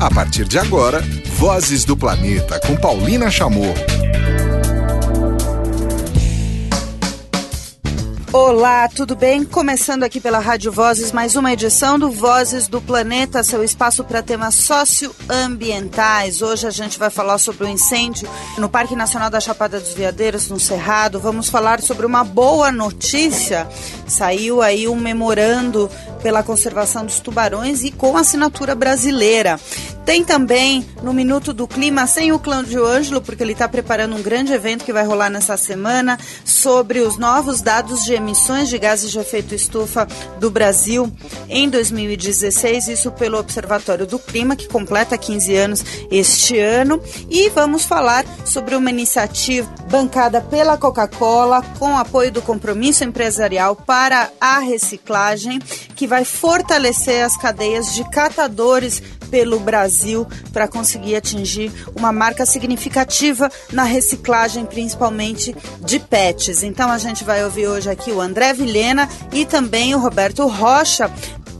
A partir de agora, Vozes do Planeta com Paulina Chamorro. Olá, tudo bem? Começando aqui pela Rádio Vozes, mais uma edição do Vozes do Planeta, seu espaço para temas socioambientais. Hoje a gente vai falar sobre o incêndio no Parque Nacional da Chapada dos Veadeiros, no Cerrado. Vamos falar sobre uma boa notícia. Saiu aí um memorando pela conservação dos tubarões e com assinatura brasileira. Tem também no Minuto do Clima, sem o Cláudio Ângelo, porque ele está preparando um grande evento que vai rolar nessa semana sobre os novos dados de emissões de gases de efeito estufa do Brasil em 2016, isso pelo Observatório do Clima, que completa 15 anos este ano. E vamos falar sobre uma iniciativa bancada pela Coca-Cola, com apoio do Compromisso Empresarial para a Reciclagem, que vai fortalecer as cadeias de catadores pelo Brasil para conseguir atingir uma marca significativa na reciclagem, principalmente de PETs. Então a gente vai ouvir hoje aqui o André Vilhena e também o Roberto Rocha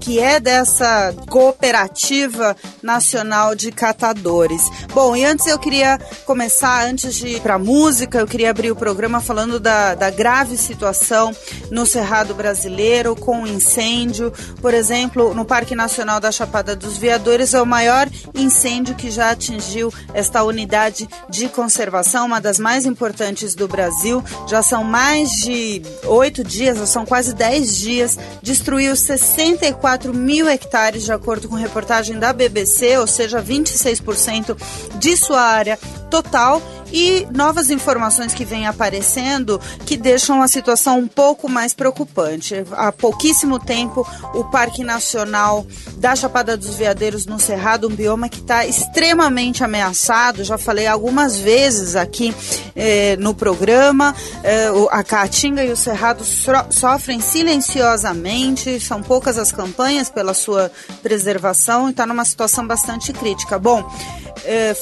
que é dessa cooperativa nacional de catadores. Bom, e antes eu queria começar, antes de ir para música, eu queria abrir o programa falando da, da grave situação no Cerrado Brasileiro com incêndio. Por exemplo, no Parque Nacional da Chapada dos Veadores é o maior incêndio que já atingiu esta unidade de conservação, uma das mais importantes do Brasil. Já são mais de oito dias, são quase dez dias, destruiu 64 4 mil hectares, de acordo com reportagem da BBC, ou seja, 26% de sua área total e novas informações que vêm aparecendo que deixam a situação um pouco mais preocupante. Há pouquíssimo tempo, o Parque Nacional da Chapada dos Veadeiros no Cerrado, um bioma que está extremamente ameaçado, já falei algumas vezes aqui eh, no programa, eh, a Caatinga e o Cerrado so sofrem silenciosamente, são poucas as campanhas pela sua preservação e está numa situação bastante crítica. Bom,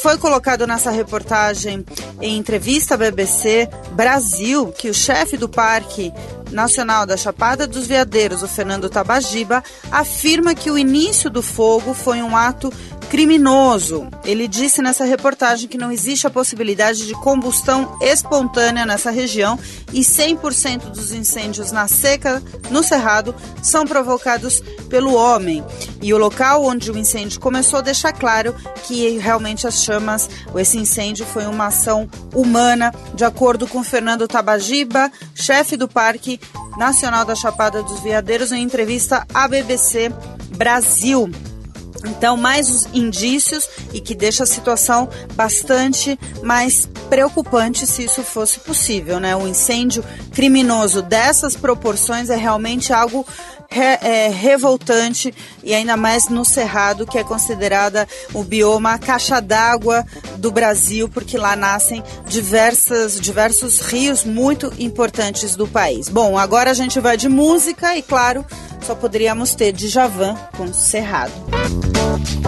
foi colocado nessa reportagem em entrevista à BBC Brasil que o chefe do Parque Nacional da Chapada dos Veadeiros, o Fernando Tabagiba, afirma que o início do fogo foi um ato criminoso. Ele disse nessa reportagem que não existe a possibilidade de combustão espontânea nessa região e 100% dos incêndios na seca, no Cerrado, são provocados pelo homem. E o local onde o incêndio começou deixa claro que realmente as chamas, esse incêndio foi uma ação humana, de acordo com Fernando Tabagiba, chefe do Parque Nacional da Chapada dos Veadeiros, em entrevista à BBC Brasil. Então, mais os indícios e que deixa a situação bastante mais preocupante se isso fosse possível, né? Um incêndio criminoso dessas proporções é realmente algo re, é, revoltante e ainda mais no Cerrado, que é considerada o bioma a caixa d'água do Brasil, porque lá nascem diversas, diversos rios muito importantes do país. Bom, agora a gente vai de música e, claro, só poderíamos ter Djavan com Cerrado.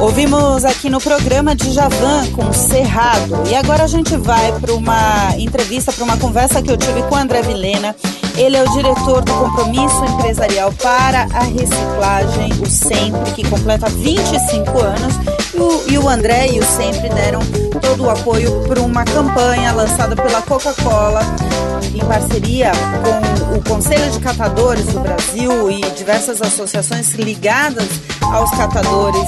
Ouvimos aqui no programa Djavan com Cerrado. E agora a gente vai para uma entrevista, para uma conversa que eu tive com o André Vilena. Ele é o diretor do Compromisso Empresarial para a Reciclagem, o Sempre, que completa 25 anos. E o, e o André e o Sempre deram todo o apoio para uma campanha lançada pela Coca-Cola em parceria com o Conselho de Catadores do Brasil e diversas associações ligadas aos catadores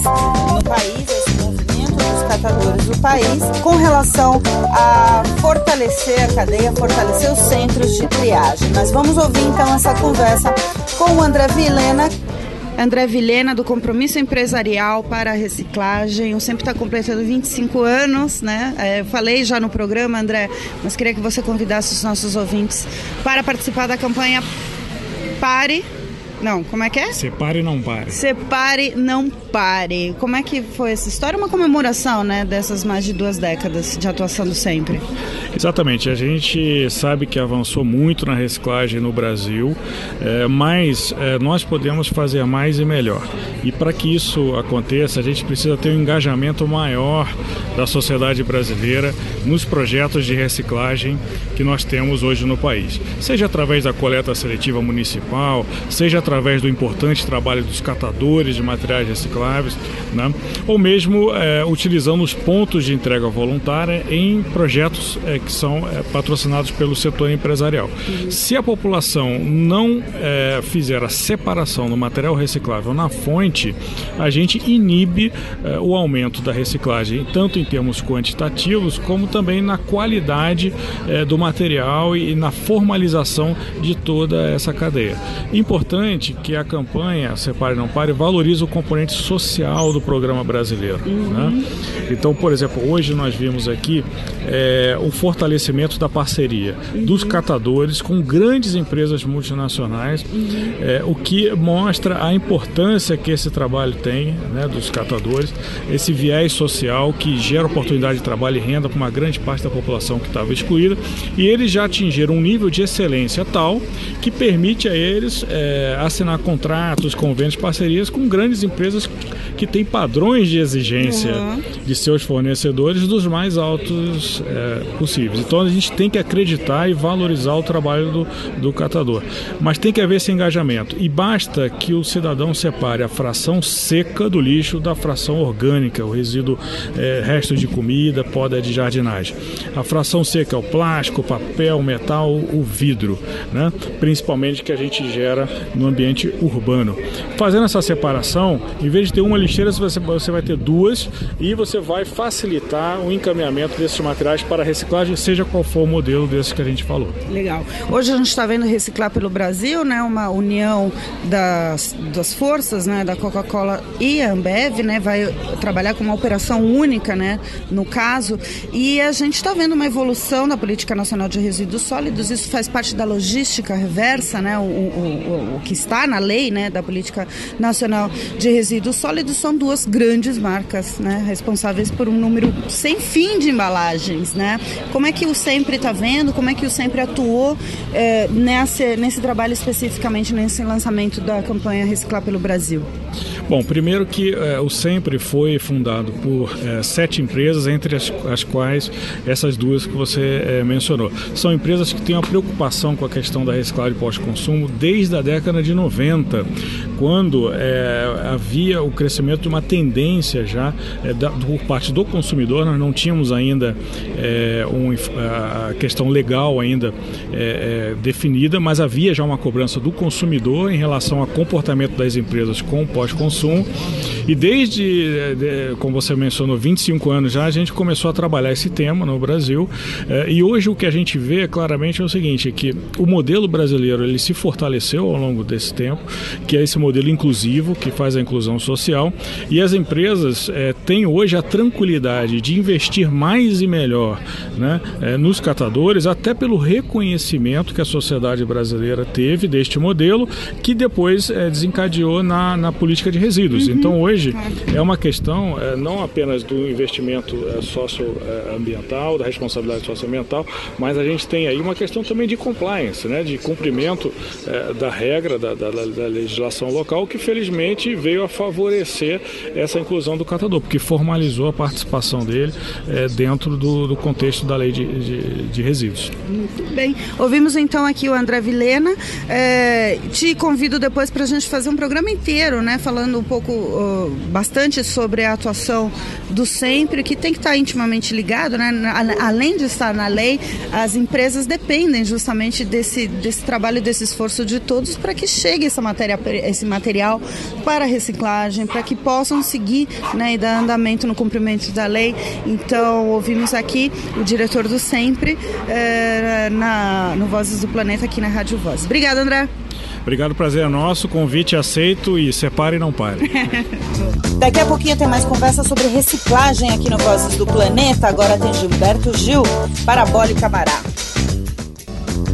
no país, esse movimento dos catadores do país, com relação a fortalecer a cadeia, fortalecer os centros de triagem. Nós vamos ouvir então essa conversa com o André Vilena, André Vilhena, do Compromisso Empresarial para a Reciclagem. O Sempre está completando 25 anos, né? É, falei já no programa, André, mas queria que você convidasse os nossos ouvintes para participar da campanha Pare não, como é que é? Separe e não pare. Separe, não pare. Como é que foi essa história? Uma comemoração, né, dessas mais de duas décadas de atuação do Sempre. Exatamente. A gente sabe que avançou muito na reciclagem no Brasil, é, mas é, nós podemos fazer mais e melhor. E para que isso aconteça, a gente precisa ter um engajamento maior da sociedade brasileira nos projetos de reciclagem que nós temos hoje no país. Seja através da coleta seletiva municipal, seja através do importante trabalho dos catadores de materiais recicláveis, né? ou mesmo é, utilizando os pontos de entrega voluntária em projetos é, que são é, patrocinados pelo setor empresarial. Se a população não é, fizer a separação do material reciclável na fonte, a gente inibe é, o aumento da reciclagem, tanto em termos quantitativos como também na qualidade é, do material e na formalização de toda essa cadeia. Importante que a campanha Separe Não Pare valorize o componente social do programa brasileiro. Uhum. Né? Então, por exemplo, hoje nós vimos aqui é, o fortalecimento da parceria uhum. dos catadores com grandes empresas multinacionais, uhum. é, o que mostra a importância que esse trabalho tem né, dos catadores, esse viés social que gera oportunidade de trabalho e renda para uma grande parte da população que estava excluída, e eles já atingiram um nível de excelência tal que permite a eles é, assinar contratos, convênios, parcerias com grandes empresas que têm padrões de exigência uhum. de seus fornecedores dos mais altos é, possíveis. Então a gente tem que acreditar e valorizar o trabalho do, do catador. Mas tem que haver esse engajamento. E basta que o cidadão separe a fração seca do lixo da fração orgânica, o resíduo é, resto de comida, poda de jardinagem. A fração seca é o plástico, o papel, metal, o vidro, né? principalmente que a gente gera no ambiente urbano. Fazendo essa separação, em vez de ter uma lixeira, você vai ter duas e você vai facilitar o encaminhamento desses materiais para reciclagem, seja qual for o modelo desse que a gente falou. Legal. Hoje a gente está vendo Reciclar pelo Brasil, né? uma união das, das forças né? da Coca-Cola e a Ambev, né? vai trabalhar com uma operação única, né? no caso, e a gente está vendo uma evolução da Política Nacional de Resíduos Sólidos, isso faz parte da logística reversa, né? o, o, o, que está na lei né? da Política Nacional de Resíduos Sólidos, são duas grandes marcas né? responsáveis por um número sem fim de embalagens. Né? Como é que o Sempre está vendo, como é que o Sempre atuou é, nesse trabalho especificamente, nesse lançamento da campanha Reciclar pelo Brasil? Yeah. Bom, primeiro que é, o Sempre foi fundado por é, sete empresas, entre as, as, quais essas duas que você é, mencionou. São empresas que têm uma preocupação com a questão da reciclagem pós-consumo desde a década de 90, quando havia o crescimento de uma tendência já da, por parte do consumidor. Nós não tínhamos ainda um, a questão legal ainda definida, mas havia já uma cobrança do consumidor em relação ao comportamento das empresas com o pós-consumo. E desde, como você mencionou, 25 anos já, a gente começou a trabalhar esse tema no Brasil. Eh, e hoje o que a gente vê claramente é o seguinte, é que o modelo brasileiro ele se fortaleceu ao longo desse tempo, que é esse modelo inclusivo, que faz a inclusão social. E as empresas é, têm hoje a tranquilidade de investir mais e melhor né, é, nos catadores, até pelo reconhecimento que a sociedade brasileira teve deste modelo, que depois é, desencadeou na, na política de resíduos. Uhum. Então hoje é uma questão é, não apenas do investimento é, socioambiental, da responsabilidade socioambiental, mas a gente tem aí uma questão também de compliance, né, de cumprimento é, da regra da, da, da, legislação local, que felizmente veio a favorecer essa inclusão do catador, porque formalizou a participação dele é, dentro do, do, contexto da lei de, de, de, resíduos. Muito bem. Ouvimos então aqui o André Vilena. É, te convido depois para a gente fazer um programa inteiro, né, falando um pouco, uh, bastante sobre a atuação do Sempre, que tem que estar intimamente ligado, né? Além de estar na lei, as empresas dependem justamente desse, desse trabalho, desse esforço de todos para que chegue essa matéria, esse material para reciclagem, para que possam seguir né, e dar andamento no cumprimento da lei. Então, ouvimos aqui o diretor do Sempre eh, na, no Vozes do Planeta aqui na Rádio Voz. Obrigada, André. Obrigado, prazer é nosso. Convite aceito e separe e não pare. Daqui a pouquinho tem mais conversa sobre reciclagem aqui no Vozes do Planeta. Agora tem Gilberto Gil, Parabólica Mará.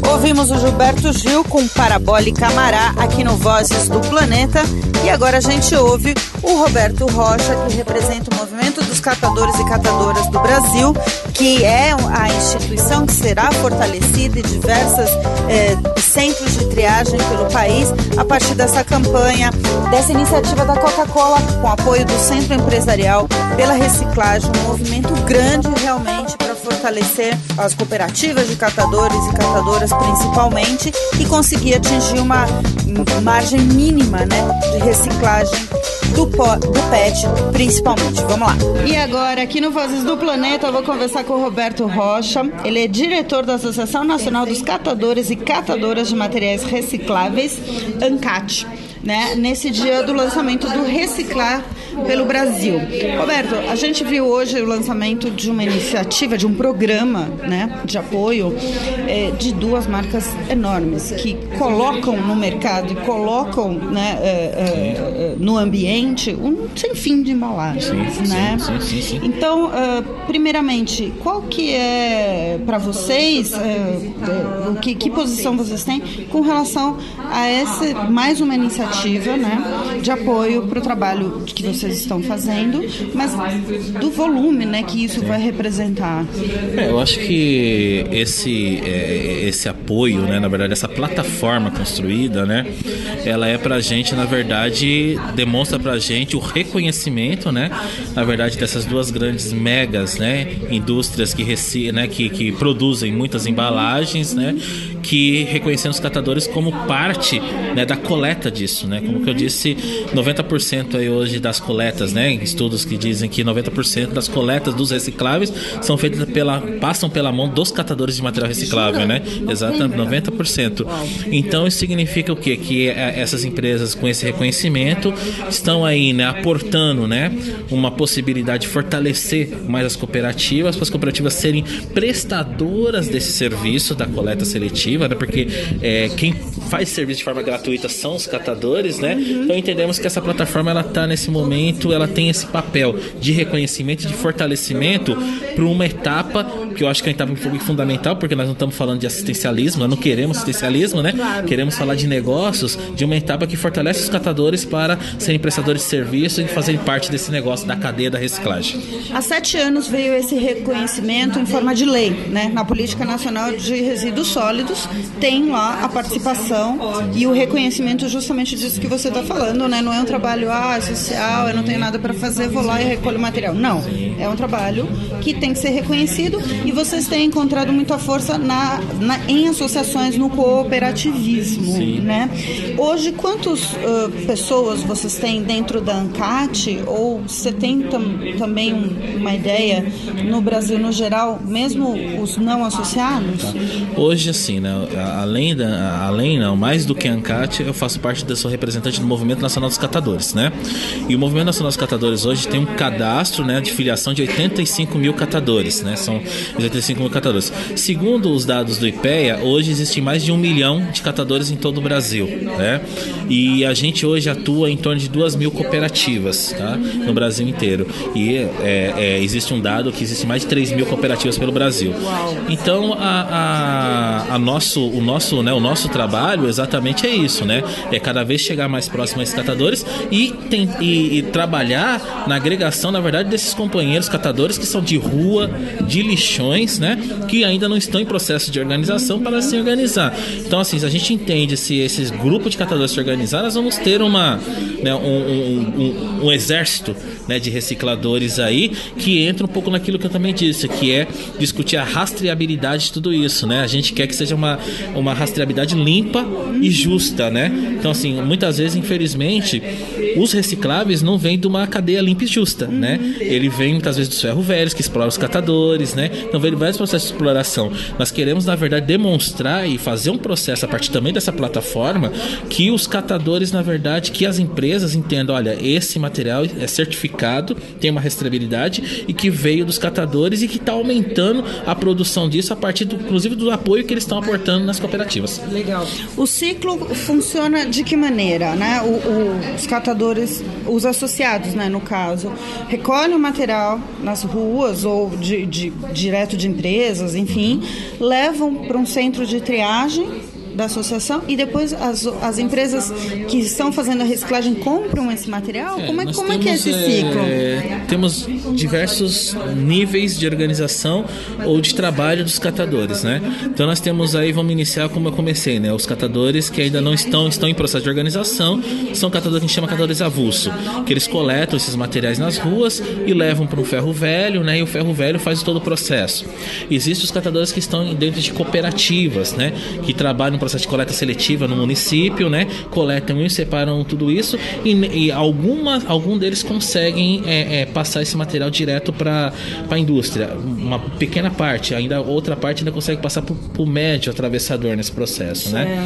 Ouvimos o Gilberto Gil com Parabólica Mará aqui no Vozes do Planeta. E agora a gente ouve o Roberto Rocha, que representa o Movimento dos Catadores e Catadoras do Brasil, que é a instituição que será fortalecida em diversos eh, centros de triagem pelo país a partir dessa campanha, dessa iniciativa da Coca-Cola, com apoio do Centro Empresarial pela Reciclagem, um movimento grande realmente fortalecer as cooperativas de catadores e catadoras principalmente e conseguir atingir uma margem mínima né, de reciclagem do, do PET, principalmente. Vamos lá. E agora, aqui no Vozes do Planeta, eu vou conversar com o Roberto Rocha. Ele é diretor da Associação Nacional dos Catadores e Catadoras de Materiais Recicláveis, ANCAT né, nesse dia do lançamento do Reciclar pelo Brasil. Roberto, a gente viu hoje o lançamento de uma iniciativa, de um programa né, de apoio é, de duas marcas enormes que colocam no mercado e colocam né, é, é, no ambiente um sem fim de embalagens. Sim, né? Sim, sim, sim, Então, uh, primeiramente, qual que é para vocês, uh, uh, que, que posição vocês têm com relação a essa mais uma iniciativa iniciativa né, de apoio para o trabalho que vocês estão fazendo, mas do volume né, que isso vai representar. É, eu acho que esse, é, esse apoio, né, na verdade, essa plataforma construída, né, ela é para a gente, na verdade, demonstra para a gente o reconhecimento, né, na verdade, dessas duas grandes megas né, indústrias que, né, que, que produzem muitas embalagens, né, que reconhecendo os catadores como parte né, da coleta disso, né? Como que eu disse, 90% aí hoje das coletas, né? Estudos que dizem que 90% das coletas dos recicláveis são feitas pela passam pela mão dos catadores de material reciclável, né? Exatamente, 90%. Então isso significa o quê? Que é, essas empresas com esse reconhecimento estão aí, né, aportando, né, uma possibilidade de fortalecer mais as cooperativas, para as cooperativas serem prestadoras desse serviço da coleta seletiva né? Porque é, quem faz serviço de forma gratuita são os catadores, né? Uhum. Então entendemos que essa plataforma ela está nesse momento, ela tem esse papel de reconhecimento, de fortalecimento para uma etapa que eu acho que é uma etapa fundamental, porque nós não estamos falando de assistencialismo, nós não queremos assistencialismo, né? Queremos falar de negócios, de uma etapa que fortalece os catadores para serem prestadores de serviço e fazerem parte desse negócio da cadeia da reciclagem. Há sete anos veio esse reconhecimento em forma de lei, né? Na Política Nacional de Resíduos Sólidos, tem lá a participação e o reconhecimento justamente disso que você está falando, né? Não é um trabalho ah, social, eu não tenho nada para fazer, vou lá e recolho material. Não, é um trabalho que tem que ser reconhecido e vocês têm encontrado muita força na, na em associações no cooperativismo, Sim. né? Hoje, quantas uh, pessoas vocês têm dentro da ANCAT ou você tem tam, também um, uma ideia no Brasil no geral, mesmo os não associados? Tá. Hoje, assim, né? além da, além não, mais do que ANCAT, eu faço parte da sua representante do Movimento Nacional dos Catadores, né? E o Movimento Nacional dos Catadores hoje tem um cadastro, né, de filiação de 85 mil catadores, né? São 85 mil catadores. Segundo os dados do IPEA, hoje existem mais de um milhão de catadores em todo o Brasil, né? E a gente hoje atua em torno de duas mil cooperativas, tá? No Brasil inteiro. E é, é, existe um dado que existe mais de 3 mil cooperativas pelo Brasil. Então a, a, a nosso, o nosso, né, o nosso trabalho exatamente é isso, né? É cada vez chegar mais próximo a esses catadores e, tem, e, e trabalhar na agregação, na verdade, desses companheiros catadores que são de rua, de né? Que ainda não estão em processo de organização para se organizar. Então, assim, se a gente entende se esses grupos de catadores se organizar, nós vamos ter uma, né, um, um, um, um exército né, de recicladores aí que entra um pouco naquilo que eu também disse, que é discutir a rastreabilidade de tudo isso, né? A gente quer que seja uma uma, rastreabilidade limpa e justa, né? Então, assim, muitas vezes, infelizmente, os recicláveis não vêm de uma cadeia limpa e justa, né? Ele vem muitas vezes dos ferro velhos, que exploram os catadores, né? Então, vem vários processos de exploração. Nós queremos, na verdade, demonstrar e fazer um processo a partir também dessa plataforma que os catadores, na verdade, que as empresas entendam, olha, esse material é certificado, tem uma rastreabilidade e que veio dos catadores e que está aumentando a produção disso a partir, do, inclusive, do apoio que eles estão aportando nas cooperativas. Legal. O ciclo funciona de que maneira, né? O, o, os catadores, os associados, né, no caso, recolhem o material nas ruas ou de, de direto de empresas, enfim, levam para um centro de triagem da associação e depois as, as empresas que estão fazendo a reciclagem compram esse material? É, como é, como temos, é que é esse ciclo? É, temos diversos níveis de organização ou de trabalho dos catadores, né? Então nós temos aí, vamos iniciar como eu comecei, né? Os catadores que ainda não estão, estão em processo de organização, são catadores que a gente chama catadores avulso, que eles coletam esses materiais nas ruas e levam para um ferro velho, né? E o ferro velho faz todo o processo. Existem os catadores que estão dentro de cooperativas, né? Que trabalham processo de coleta seletiva no município, né? Coletam e separam tudo isso e, e alguma, algum deles conseguem é, é, passar esse material direto para a indústria. Uma pequena parte, ainda outra parte ainda consegue passar por, por médio atravessador nesse processo, né?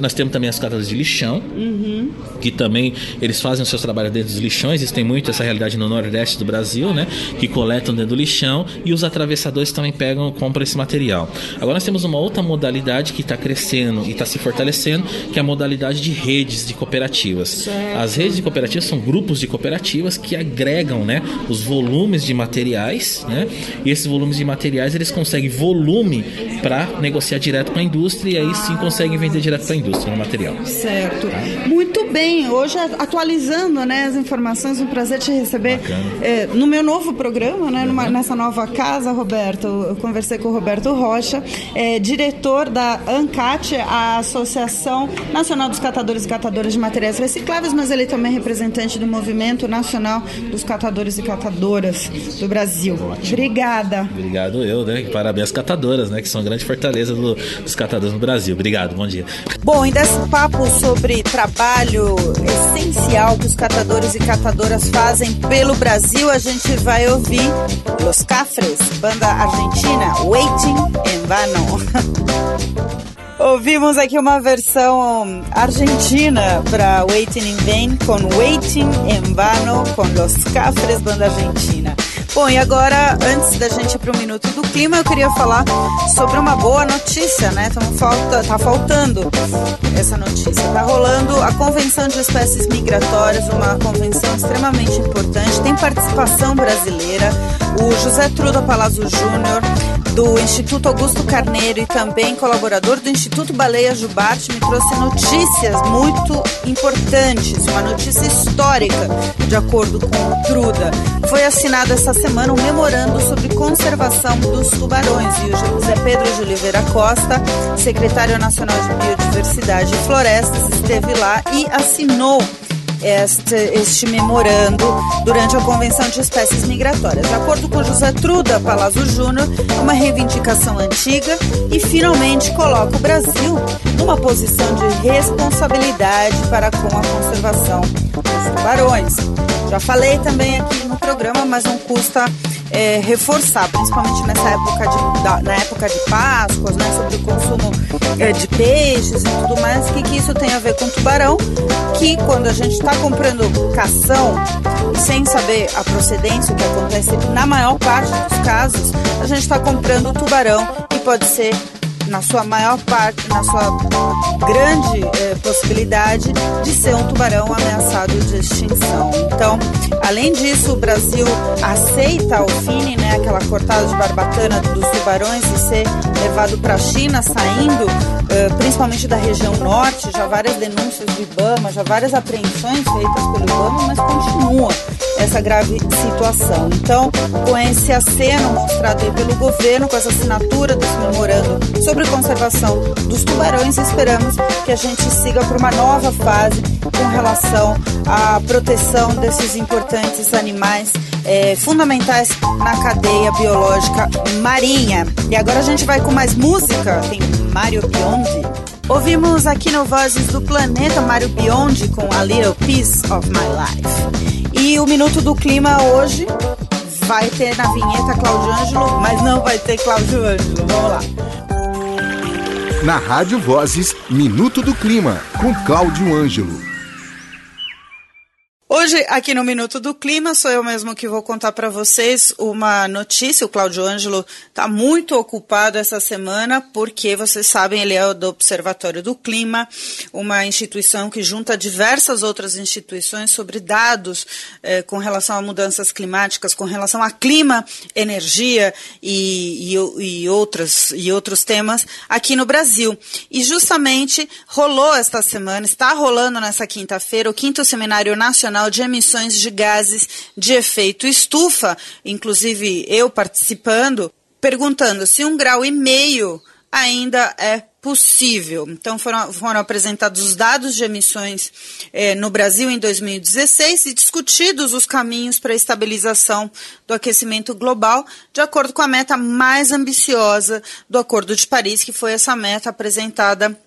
Nós temos também as catadores de lixão, uhum. que também eles fazem os seus trabalhos dentro dos lixões. Existem muito essa realidade no nordeste do Brasil, né? Que coletam dentro do lixão e os atravessadores também pegam, compram esse material. Agora nós temos uma outra modalidade que está crescendo e está se fortalecendo, que é a modalidade de redes de cooperativas. Certo. As redes de cooperativas são grupos de cooperativas que agregam, né? Os volumes de materiais, né? E esses volumes de materiais eles conseguem volume para negociar direto com a indústria e aí sim conseguem vender direto para a indústria o material. Certo. Muito bem. Hoje atualizando, né, as informações, um prazer te receber é, no meu novo programa, né, numa, nessa nova casa, Roberto. Eu conversei com o Roberto Rocha, é, diretor da ANCAT, a Associação Nacional dos Catadores e Catadoras de Materiais Recicláveis, mas ele também é representante do Movimento Nacional dos Catadores e Catadoras do Brasil. Ótimo. Obrigada. Obrigado eu, né? Parabéns às catadoras, né? Que são a grande fortaleza do, dos catadores no Brasil. Obrigado, bom dia. Bom, e desse papo sobre trabalho essencial que os catadores e catadoras fazem pelo Brasil, a gente vai ouvir Los Cafres, banda argentina, Waiting en Vano. Ouvimos aqui uma versão argentina para Waiting in Vain com Waiting en Vano com Los Cafres, banda argentina. Bom, e agora, antes da gente ir para o Minuto do Clima, eu queria falar sobre uma boa notícia, né? Então, falta, tá faltando essa notícia. Tá rolando a Convenção de Espécies Migratórias, uma convenção extremamente importante, tem participação brasileira. O José Truda Palazzo Júnior do Instituto Augusto Carneiro e também colaborador do Instituto Baleia Jubarte, me trouxe notícias muito importantes, uma notícia histórica, de acordo com o Truda. Foi assinado essa semana um memorando sobre conservação dos tubarões e o José Pedro de Oliveira Costa, secretário nacional de Biodiversidade e Florestas, esteve lá e assinou este, este memorando durante a Convenção de Espécies Migratórias. De acordo com José Truda Palazzo Júnior, é uma reivindicação antiga e finalmente coloca o Brasil numa posição de responsabilidade para com a conservação dos tubarões. Já falei também aqui no programa, mas não custa é, reforçar, principalmente nessa época de, da, na época de Páscoas, né, sobre o consumo é, de peixes e tudo mais, o que, que isso tem a ver com tubarão, que quando a gente está comprando cação, sem saber a procedência, o que acontece na maior parte dos casos, a gente está comprando tubarão e pode ser na sua maior parte, na sua grande eh, possibilidade de ser um tubarão ameaçado de extinção. Então, além disso, o Brasil aceita o FINE, né, aquela cortada de barbatana dos tubarões, e ser levado para a China, saindo eh, principalmente da região norte, já várias denúncias do IBAMA, já várias apreensões feitas pelo IBAMA, mas continua essa grave situação. Então, com esse aceno mostrado pelo governo, com essa assinatura desse memorando sobre conservação dos tubarões, esperamos que a gente siga para uma nova fase com relação à proteção desses importantes animais é, fundamentais na cadeia biológica marinha. E agora a gente vai com mais música, tem Mário Biondi. Ouvimos aqui no Vozes do Planeta Mário Biondi com A Little Piece of My Life. E o Minuto do Clima hoje vai ter na vinheta Cláudio Ângelo, mas não vai ter Cláudio Ângelo. Vamos lá. Na Rádio Vozes, Minuto do Clima, com Cláudio Ângelo. Hoje, aqui no Minuto do Clima, sou eu mesmo que vou contar para vocês uma notícia. O Cláudio Ângelo está muito ocupado essa semana, porque vocês sabem, ele é do Observatório do Clima, uma instituição que junta diversas outras instituições sobre dados eh, com relação a mudanças climáticas, com relação a clima, energia e, e, e, outras, e outros temas aqui no Brasil. E justamente rolou esta semana, está rolando nessa quinta-feira, o quinto Seminário Nacional Nacional Emissões de Gases de Efeito Estufa, inclusive eu participando, perguntando se um grau e meio ainda é possível. Então foram, foram apresentados os dados de emissões eh, no Brasil em 2016 e discutidos os caminhos para a estabilização do aquecimento global, de acordo com a meta mais ambiciosa do Acordo de Paris, que foi essa meta apresentada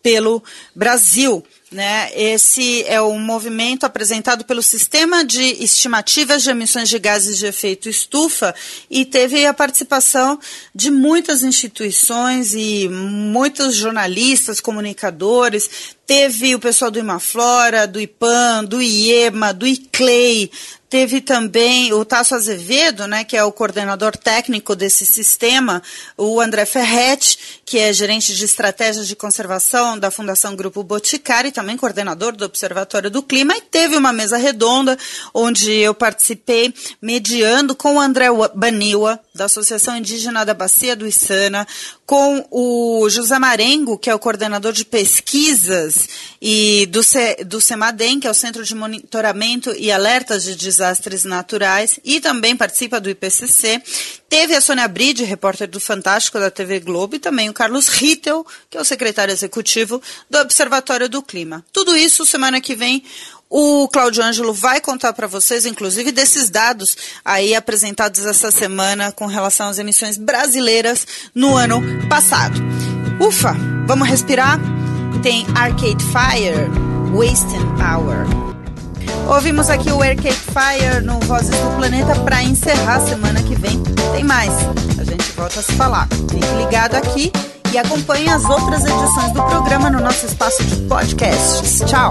pelo Brasil. Né? Esse é um movimento apresentado pelo Sistema de Estimativas de Emissões de Gases de Efeito Estufa e teve a participação de muitas instituições e muitos jornalistas, comunicadores. Teve o pessoal do Imaflora, do IPAM, do IEMA, do ICLEI, Teve também o Tasso Azevedo, né, que é o coordenador técnico desse sistema, o André Ferretti, que é gerente de estratégias de conservação da Fundação Grupo Boticário também coordenador do Observatório do Clima, e teve uma mesa redonda onde eu participei mediando com o André Baniwa, da Associação Indígena da Bacia do Içana, com o José Marengo, que é o coordenador de pesquisas e do, C, do CEMADEM, que é o Centro de Monitoramento e Alertas de Desastres Naturais, e também participa do IPCC. Teve a Sônia Bride, repórter do Fantástico da TV Globo, e também o Carlos Rittel, que é o secretário executivo do Observatório do Clima. Tudo isso semana que vem o Claudio Ângelo vai contar para vocês, inclusive, desses dados aí apresentados essa semana com relação às emissões brasileiras no ano passado. Ufa, vamos respirar? Tem Arcade Fire, Wasting Power. Ouvimos aqui o Arcade Fire no Vozes do Planeta para encerrar semana que vem. Tem mais, a gente volta a se falar. Fique ligado aqui e acompanhe as outras edições do programa no nosso espaço de podcasts. Tchau!